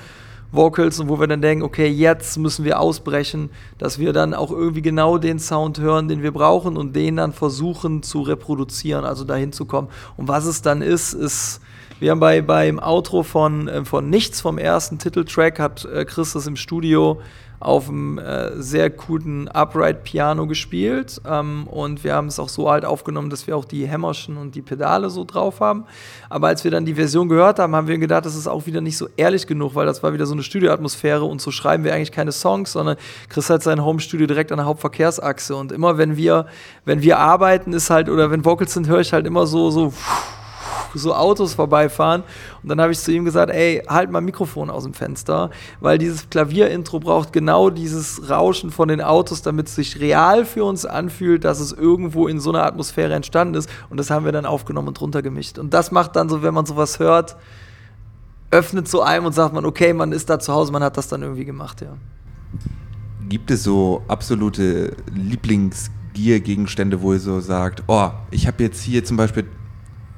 D: Vocals und wo wir dann denken, okay, jetzt müssen wir ausbrechen, dass wir dann auch irgendwie genau den Sound hören, den wir brauchen und den dann versuchen zu reproduzieren, also dahin zu kommen. Und was es dann ist, ist, wir haben bei, beim Outro von, äh, von Nichts vom ersten Titeltrack hat äh, Chris das im Studio auf einem äh, sehr coolen Upright Piano gespielt ähm, und wir haben es auch so halt aufgenommen, dass wir auch die Hämmerchen und die Pedale so drauf haben. Aber als wir dann die Version gehört haben, haben wir gedacht, das ist auch wieder nicht so ehrlich genug, weil das war wieder so eine Studioatmosphäre und so schreiben wir eigentlich keine Songs, sondern Chris hat sein Home-Studio direkt an der Hauptverkehrsachse und immer wenn wir, wenn wir arbeiten, ist halt, oder wenn Vocals sind, höre ich halt immer so, so so Autos vorbeifahren. Und dann habe ich zu ihm gesagt, ey, halt mal Mikrofon aus dem Fenster, weil dieses Klavierintro braucht genau dieses Rauschen von den Autos, damit es sich real für uns anfühlt, dass es irgendwo in so einer Atmosphäre entstanden ist. Und das haben wir dann aufgenommen und drunter gemischt. Und das macht dann so, wenn man sowas hört, öffnet so einem und sagt man, okay, man ist da zu Hause, man hat das dann irgendwie gemacht, ja.
A: Gibt es so absolute Lieblingsgear-Gegenstände, wo ihr so sagt, oh, ich habe jetzt hier zum Beispiel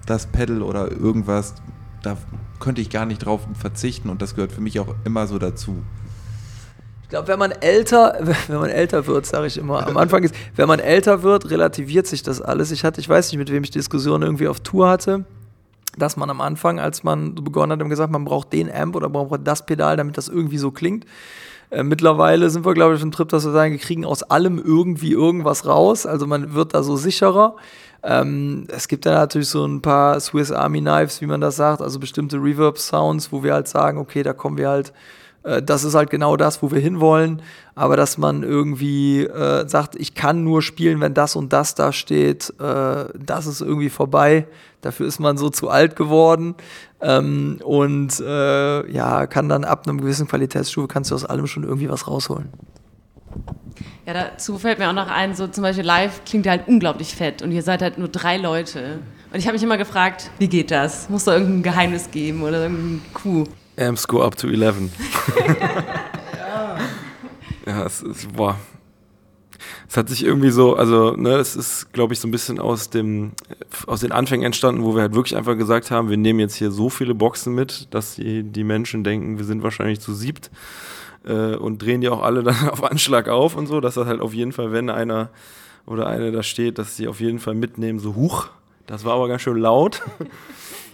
A: das Pedal oder irgendwas, da könnte ich gar nicht drauf verzichten und das gehört für mich auch immer so dazu.
D: Ich glaube, wenn man älter, wenn man älter wird, sage ich immer, am Anfang ist, wenn man älter wird, relativiert sich das alles. Ich hatte, ich weiß nicht, mit wem ich Diskussionen irgendwie auf Tour hatte, dass man am Anfang, als man begonnen hat, gesagt, man braucht den Amp oder man braucht das Pedal, damit das irgendwie so klingt. Äh, mittlerweile sind wir, glaube ich, auf dem Trip, dass wir sagen, wir kriegen aus allem irgendwie irgendwas raus. Also man wird da so sicherer. Ähm, es gibt dann natürlich so ein paar Swiss Army Knives, wie man das sagt, also bestimmte Reverb-Sounds, wo wir halt sagen, okay, da kommen wir halt, äh, das ist halt genau das, wo wir hinwollen. Aber dass man irgendwie äh, sagt, ich kann nur spielen, wenn das und das da steht, äh, das ist irgendwie vorbei. Dafür ist man so zu alt geworden. Ähm, und äh, ja, kann dann ab einem gewissen Qualitätsstufe, kannst du aus allem schon irgendwie was rausholen.
B: Ja, dazu fällt mir auch noch ein, so zum Beispiel live klingt ihr halt unglaublich fett und ihr seid halt nur drei Leute. Und ich habe mich immer gefragt, wie geht das? Muss da irgendein Geheimnis geben oder irgendein Coup?
C: Amps go up to 11. ja. Ja, es ist, boah. Es hat sich irgendwie so, also, ne, es ist, glaube ich, so ein bisschen aus dem, aus den Anfängen entstanden, wo wir halt wirklich einfach gesagt haben, wir nehmen jetzt hier so viele Boxen mit, dass die, die Menschen denken, wir sind wahrscheinlich zu siebt äh, und drehen die auch alle dann auf Anschlag auf und so, dass das halt auf jeden Fall, wenn einer oder eine da steht, dass sie auf jeden Fall mitnehmen, so huch. Das war aber ganz schön laut.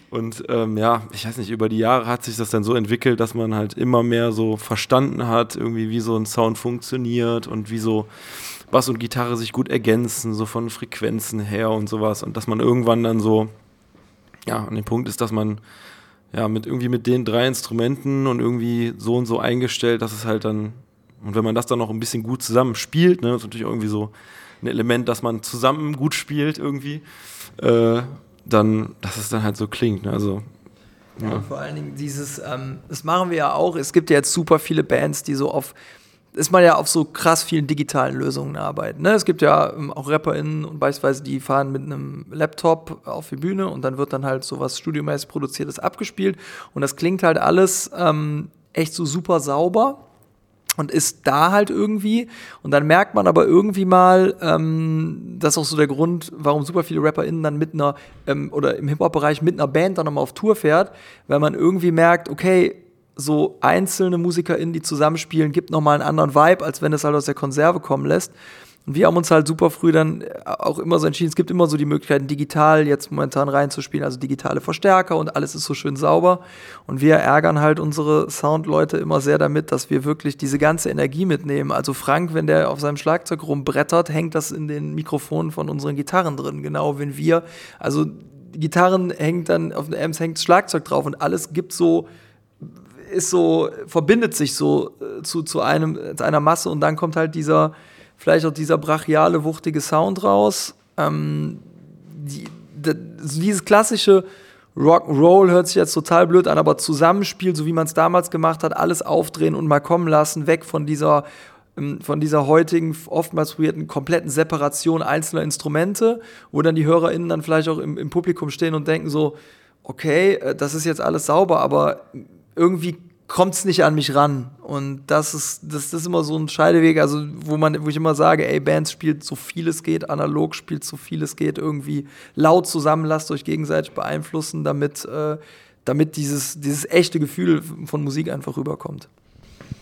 C: Und ähm, ja, ich weiß nicht, über die Jahre hat sich das dann so entwickelt, dass man halt immer mehr so verstanden hat, irgendwie wie so ein Sound funktioniert und wie so Bass und Gitarre sich gut ergänzen, so von Frequenzen her und sowas. Und dass man irgendwann dann so, ja, an dem Punkt ist, dass man ja mit irgendwie mit den drei Instrumenten und irgendwie so und so eingestellt, dass es halt dann, und wenn man das dann noch ein bisschen gut zusammen spielt, ne, das ist natürlich irgendwie so ein Element, dass man zusammen gut spielt irgendwie. Äh, dann, dass es dann halt so klingt. Ne? Also,
D: ja. ja. vor allen Dingen dieses, ähm, das machen wir ja auch. Es gibt ja jetzt super viele Bands, die so auf, ist man ja auf so krass vielen digitalen Lösungen arbeiten. Ne? Es gibt ja ähm, auch RapperInnen und beispielsweise, die fahren mit einem Laptop auf die Bühne und dann wird dann halt so was studiomäßig produziertes abgespielt und das klingt halt alles ähm, echt so super sauber und ist da halt irgendwie. Und dann merkt man aber irgendwie mal, ähm, das ist auch so der Grund, warum super viele RapperInnen dann mit einer, ähm, oder im Hip-Hop-Bereich mit einer Band dann nochmal auf Tour fährt, weil man irgendwie merkt, okay, so einzelne MusikerInnen, die zusammenspielen, gibt nochmal einen anderen Vibe, als wenn es halt aus der Konserve kommen lässt. Und wir haben uns halt super früh dann äh, auch immer so entschieden, es gibt immer so die Möglichkeiten, digital jetzt momentan reinzuspielen, also digitale Verstärker und alles ist so schön sauber. Und wir ärgern halt unsere Soundleute immer sehr damit, dass wir wirklich diese ganze Energie mitnehmen. Also Frank, wenn der auf seinem Schlagzeug rumbrettert, hängt das in den Mikrofonen von unseren Gitarren drin. Genau, wenn wir, also Gitarren hängt dann, auf den Amps hängt Schlagzeug drauf und alles gibt so, ist so, verbindet sich so äh, zu, zu einem, zu einer Masse und dann kommt halt dieser, vielleicht auch dieser brachiale, wuchtige Sound raus. Ähm, die, die, dieses klassische Rock'n'Roll hört sich jetzt total blöd an, aber Zusammenspiel, so wie man es damals gemacht hat, alles aufdrehen und mal kommen lassen, weg von dieser ähm, von dieser heutigen, oftmals probierten kompletten Separation einzelner Instrumente, wo dann die HörerInnen dann vielleicht auch im, im Publikum stehen und denken so, okay, äh, das ist jetzt alles sauber, aber irgendwie kommt es nicht an mich ran. Und das ist, das, das ist immer so ein Scheideweg, also wo man, wo ich immer sage, ey, Bands spielt so viel es geht, analog spielt so viel es geht, irgendwie laut zusammen, lasst euch gegenseitig beeinflussen, damit, äh, damit dieses, dieses echte Gefühl von Musik einfach rüberkommt.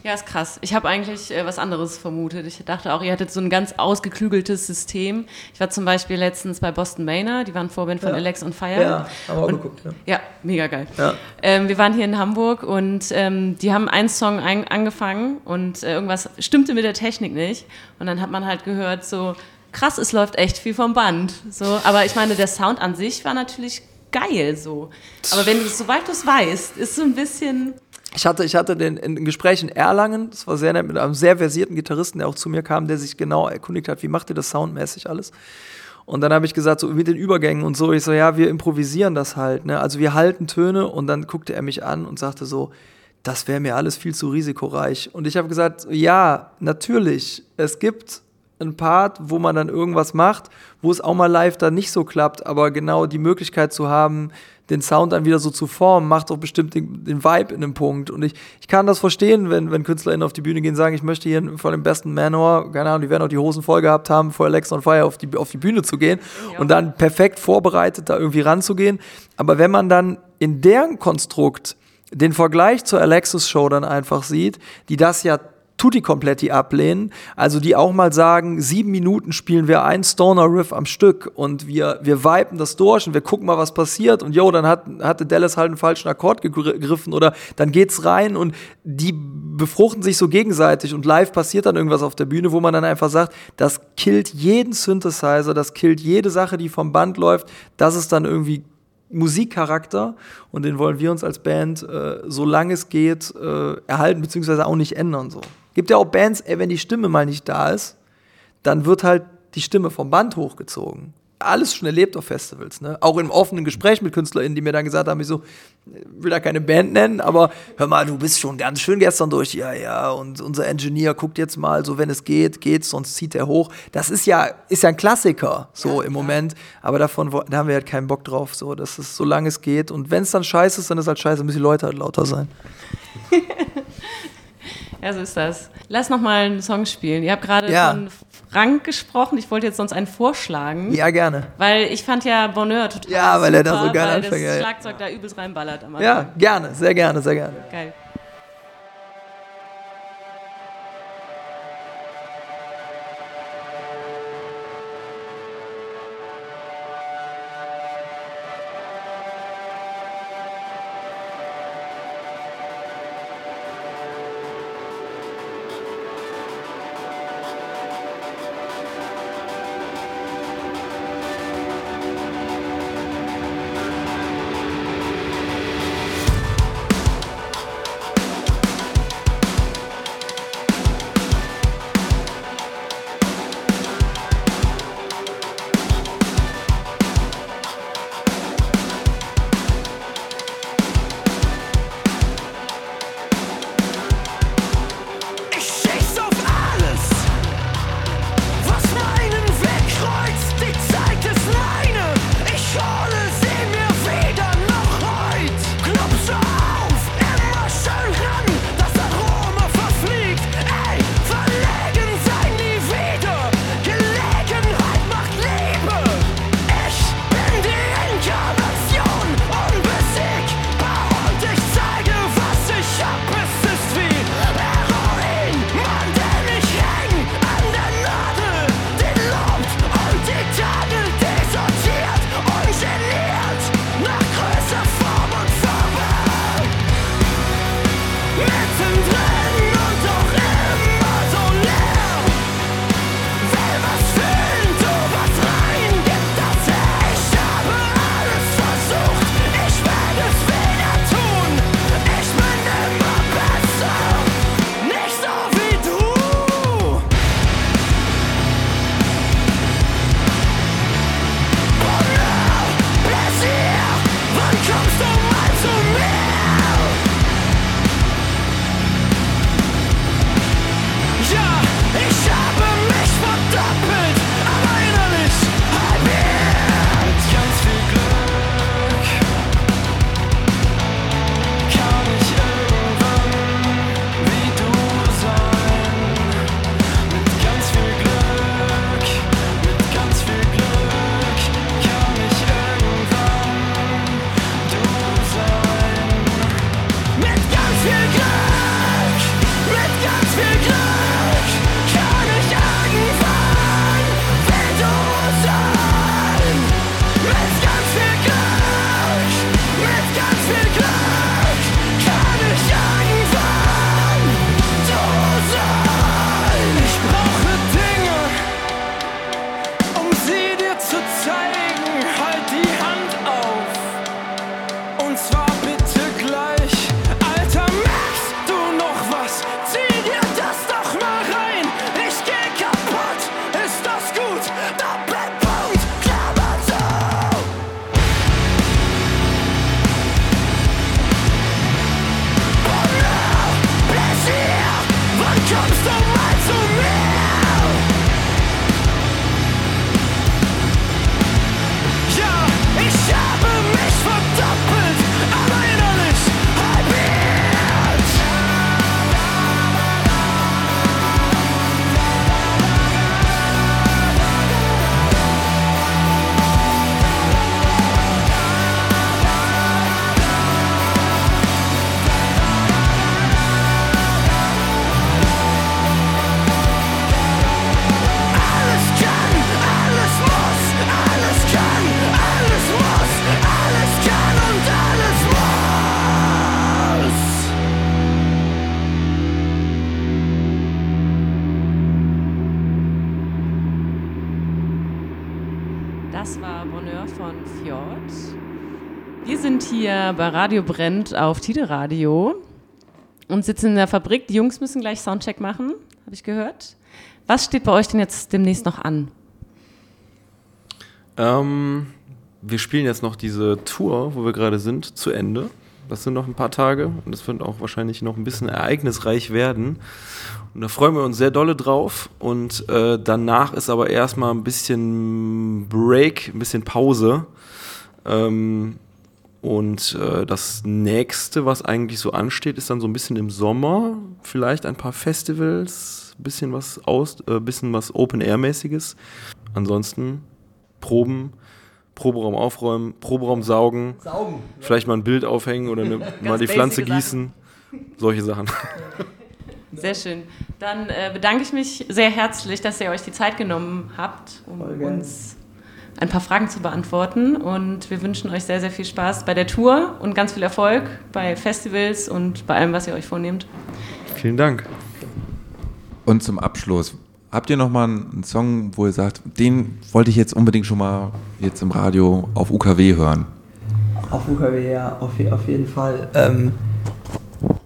B: Ja, ist krass. Ich habe eigentlich äh, was anderes vermutet. Ich dachte auch, ihr hattet so ein ganz ausgeklügeltes System. Ich war zum Beispiel letztens bei Boston Manor, die waren Vorband von ja. Alex on Fire.
D: Ja, haben wir auch und, geguckt. Ja.
B: ja, mega geil. Ja. Ähm, wir waren hier in Hamburg und ähm, die haben einen Song ein, angefangen und äh, irgendwas stimmte mit der Technik nicht. Und dann hat man halt gehört, so krass, es läuft echt viel vom Band. So, aber ich meine, der Sound an sich war natürlich geil so. Aber wenn du es, soweit du es weißt, ist so ein bisschen
D: ich hatte, ich hatte den, ein Gespräch in Erlangen, das war sehr nett, mit einem sehr versierten Gitarristen, der auch zu mir kam, der sich genau erkundigt hat, wie macht ihr das soundmäßig alles? Und dann habe ich gesagt, so mit den Übergängen und so, ich so, ja, wir improvisieren das halt, ne? Also wir halten Töne und dann guckte er mich an und sagte so, das wäre mir alles viel zu risikoreich. Und ich habe gesagt, ja, natürlich, es gibt ein Part, wo man dann irgendwas macht, wo es auch mal live dann nicht so klappt, aber genau die Möglichkeit zu haben, den Sound dann wieder so zu formen, macht auch bestimmt den, den Vibe in einem Punkt. Und ich, ich kann das verstehen, wenn, wenn KünstlerInnen auf die Bühne gehen und sagen, ich möchte hier von dem besten Manor, keine Ahnung, die werden auch die Hosen voll gehabt haben, vor Alex on Fire auf die, auf die Bühne zu gehen ja. und dann perfekt vorbereitet da irgendwie ranzugehen. Aber wenn man dann in deren Konstrukt den Vergleich zur Alexis Show dann einfach sieht, die das ja Tutti Kompletti ablehnen, also die auch mal sagen, sieben Minuten spielen wir ein Stoner Riff am Stück und wir, wir viben das durch und wir gucken mal, was passiert und jo, dann hat, hatte Dallas halt einen falschen Akkord gegriffen oder dann geht's rein und die befruchten sich so gegenseitig und live passiert dann irgendwas auf der Bühne, wo man dann einfach sagt, das killt jeden Synthesizer, das killt jede Sache, die vom Band läuft, das ist dann irgendwie Musikcharakter und den wollen wir uns als Band, äh, solange es geht, äh, erhalten, beziehungsweise auch nicht ändern. So. Gibt ja auch Bands, ey, wenn die Stimme mal nicht da ist, dann wird halt die Stimme vom Band hochgezogen. alles schon erlebt auf Festivals. Ne? Auch im offenen Gespräch mit KünstlerInnen, die mir dann gesagt haben, ich so, will da keine Band nennen, aber hör mal, du bist schon ganz schön gestern durch. Ja, ja, und unser Engineer guckt jetzt mal, so wenn es geht, geht's, sonst zieht er hoch. Das ist ja, ist ja ein Klassiker, so ja, im Moment. Aber davon da haben wir halt keinen Bock drauf, so, dass es so lange es geht. Und wenn es dann scheiße ist, dann ist halt scheiße, dann müssen die Leute halt lauter sein.
E: ja, so ist das. Lass noch mal einen Song spielen. Ihr habt gerade ja. von Frank gesprochen. Ich wollte jetzt sonst einen vorschlagen.
D: Ja, gerne.
E: Weil ich fand ja Bonheur total
D: Ja, weil super, er da so geil
E: anfängt. Weil das Schlagzeug ja. da übelst reinballert.
D: Am ja, gerne. Sehr gerne, sehr gerne.
E: Geil. Bei Radio Brennt auf Tide Radio und sitzen in der Fabrik. Die Jungs müssen gleich Soundcheck machen, habe ich gehört. Was steht bei euch denn jetzt demnächst noch an?
C: Ähm, wir spielen jetzt noch diese Tour, wo wir gerade sind, zu Ende. Das sind noch ein paar Tage und das wird auch wahrscheinlich noch ein bisschen ereignisreich werden. Und da freuen wir uns sehr dolle drauf. Und äh, danach ist aber erstmal ein bisschen Break, ein bisschen Pause. Ähm, und äh, das nächste, was eigentlich so ansteht, ist dann so ein bisschen im Sommer. Vielleicht ein paar Festivals, bisschen was aus, äh, bisschen was Open-Air-mäßiges. Ansonsten Proben, Proberaum aufräumen, Proberaum saugen,
D: Saugen.
C: vielleicht mal ein Bild aufhängen oder eine, mal die Pflanze
B: Sachen.
C: gießen. Solche Sachen.
B: Sehr schön. Dann äh, bedanke ich mich sehr herzlich, dass ihr euch die Zeit genommen habt, um uns ein paar Fragen zu beantworten. Und wir wünschen euch sehr, sehr viel Spaß bei der Tour und ganz viel Erfolg bei Festivals und bei allem, was ihr euch vornehmt.
C: Vielen Dank.
F: Und zum Abschluss, habt ihr noch mal einen Song, wo ihr sagt, den wollte ich jetzt unbedingt schon mal jetzt im Radio auf UKW hören?
D: Auf UKW, ja, auf, auf jeden Fall. Ähm,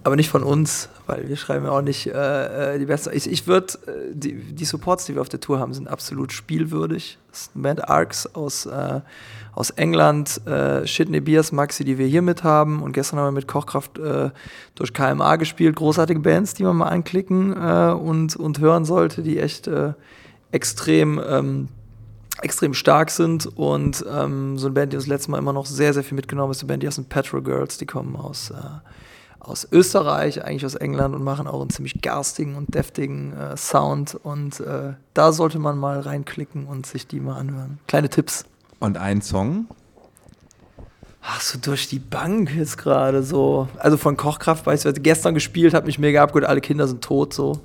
D: aber nicht von uns, weil wir schreiben ja auch nicht äh, äh, die beste. Ich, ich würde, äh, die, die Supports, die wir auf der Tour haben, sind absolut spielwürdig. Das ist Band Arcs aus, äh, aus England, äh, Shitney Beers, Maxi, die wir hier mit haben. Und gestern haben wir mit Kochkraft äh, durch KMA gespielt. Großartige Bands, die man mal anklicken äh, und, und hören sollte, die echt extrem. Ähm, extrem stark sind und ähm, so eine Band, die uns letztes Mal immer noch sehr, sehr viel mitgenommen ist, eine Band, die aus den Petrol Girls, die kommen aus, aus Österreich, eigentlich aus England und machen auch einen ziemlich garstigen und deftigen äh, Sound und äh, da sollte man mal reinklicken und sich die mal anhören. Kleine Tipps.
F: Und ein Song?
D: Ach, so durch die Bank jetzt gerade so. Also von Kochkraft beispielsweise. Gestern gespielt, hat mich mega abgeholt, alle Kinder sind tot, so.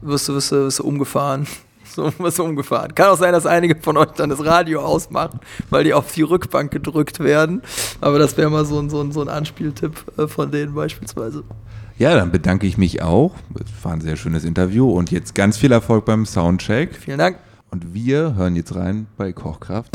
D: Wirst du, wirst du, wirst du umgefahren. So, du umgefahren. Kann auch sein, dass einige von euch dann das Radio ausmachen, weil die auf die Rückbank gedrückt werden. Aber das wäre mal so ein, so ein, so ein Anspieltipp äh, von denen beispielsweise.
F: Ja, dann bedanke ich mich auch. Es war ein sehr schönes Interview und jetzt ganz viel Erfolg beim Soundcheck.
D: Vielen Dank.
F: Und wir hören jetzt rein bei Kochkraft.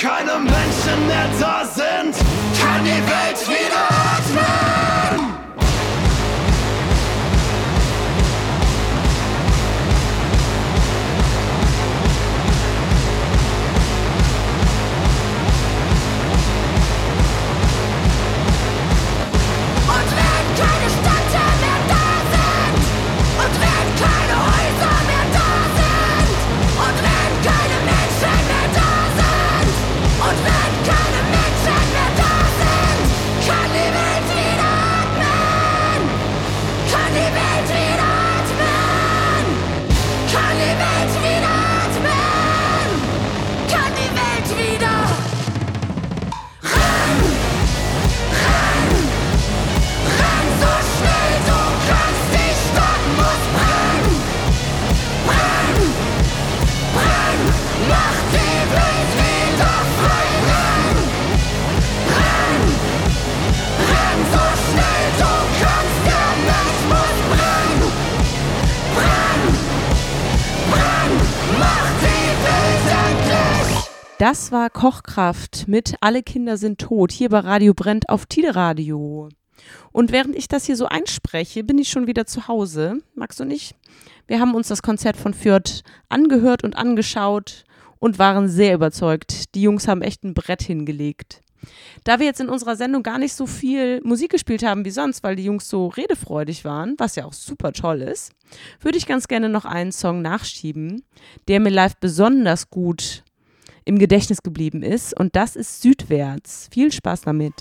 G: Und wenn
E: Kochkraft mit Alle Kinder sind tot hier bei Radio Brennt auf Tide Radio. Und während ich das hier so einspreche, bin ich schon wieder zu Hause. Max und ich, wir haben uns das Konzert von Fürth angehört und angeschaut und waren sehr überzeugt. Die Jungs haben echt ein Brett hingelegt. Da wir jetzt in unserer Sendung gar nicht so viel Musik gespielt haben wie sonst, weil die Jungs so redefreudig waren, was ja auch super toll ist, würde ich ganz gerne noch einen Song nachschieben, der mir live besonders gut im Gedächtnis geblieben ist. Und das ist Südwärts. Viel Spaß damit.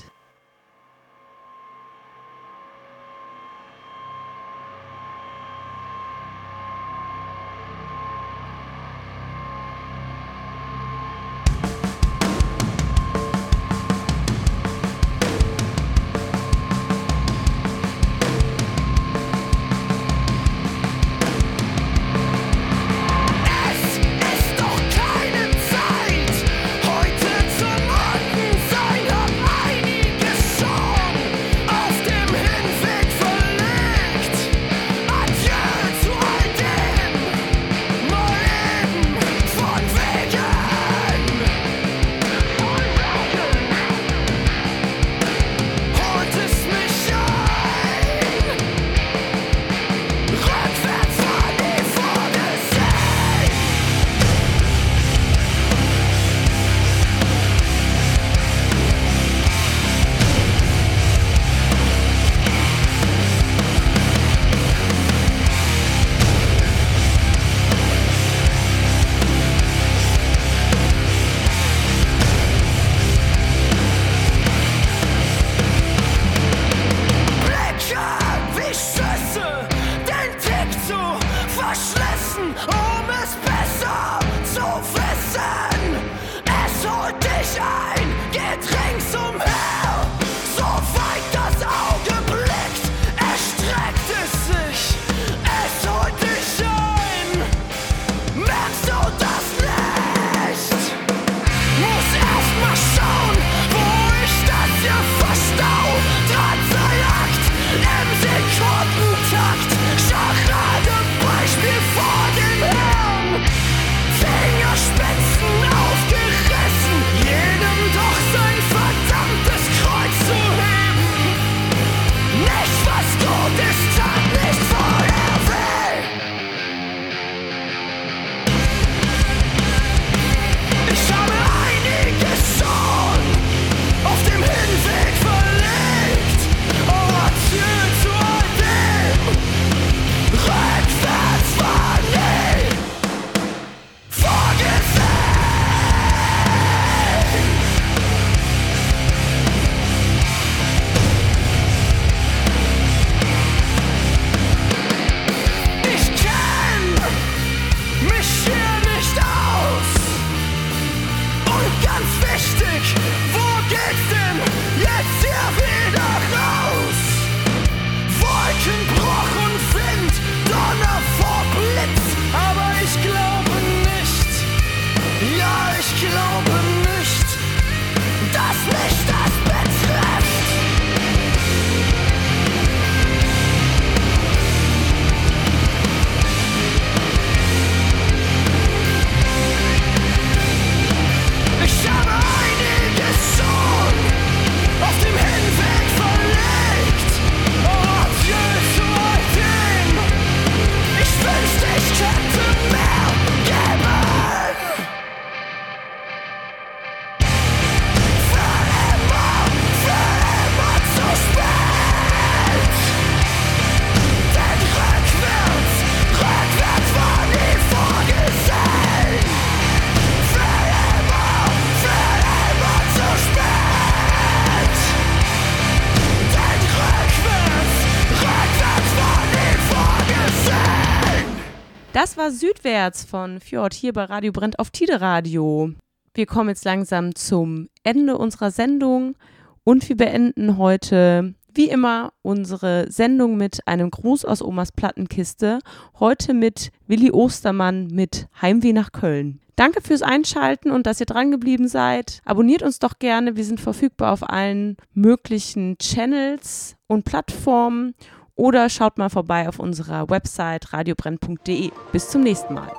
B: Das war
E: Südwärts von Fjord hier bei Radio Brennt auf Tide Radio. Wir kommen jetzt langsam zum Ende unserer Sendung und wir beenden heute wie immer unsere Sendung mit einem Gruß aus Omas Plattenkiste. Heute mit Willi Ostermann mit Heimweh nach Köln. Danke fürs Einschalten und dass ihr dran geblieben seid. Abonniert uns doch gerne. Wir sind verfügbar auf allen möglichen Channels und Plattformen. Oder schaut mal vorbei auf unserer Website radiobrenn.de. Bis zum nächsten Mal.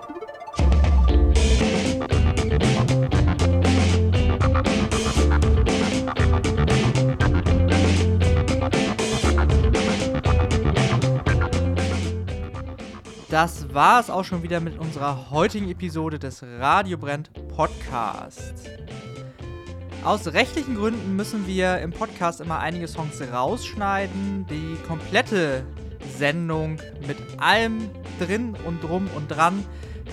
H: Das war es auch schon wieder mit unserer heutigen Episode des Radiobrenn Podcasts. Aus rechtlichen Gründen müssen wir im Podcast immer einige Songs rausschneiden. Die komplette Sendung mit allem drin und drum und dran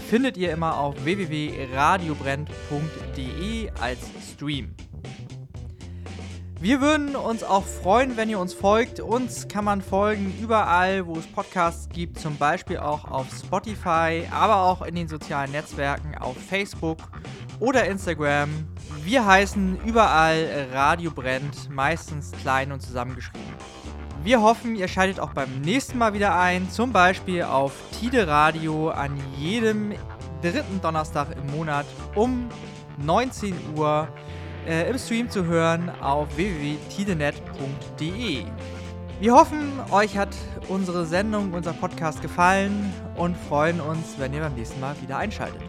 H: findet ihr immer auf www.radiobrennt.de als Stream. Wir würden uns auch freuen, wenn ihr uns folgt. Uns kann man folgen überall, wo es Podcasts gibt, zum Beispiel auch auf Spotify, aber auch in den sozialen Netzwerken auf Facebook oder Instagram. Wir heißen überall Radio Brennt, meistens klein und zusammengeschrieben. Wir hoffen, ihr schaltet auch beim nächsten Mal wieder ein, zum Beispiel auf Tide Radio an jedem dritten Donnerstag im Monat um 19 Uhr äh, im Stream zu hören auf www.tidenet.de. Wir hoffen, euch hat unsere Sendung, unser Podcast gefallen und freuen uns, wenn ihr beim nächsten Mal wieder einschaltet.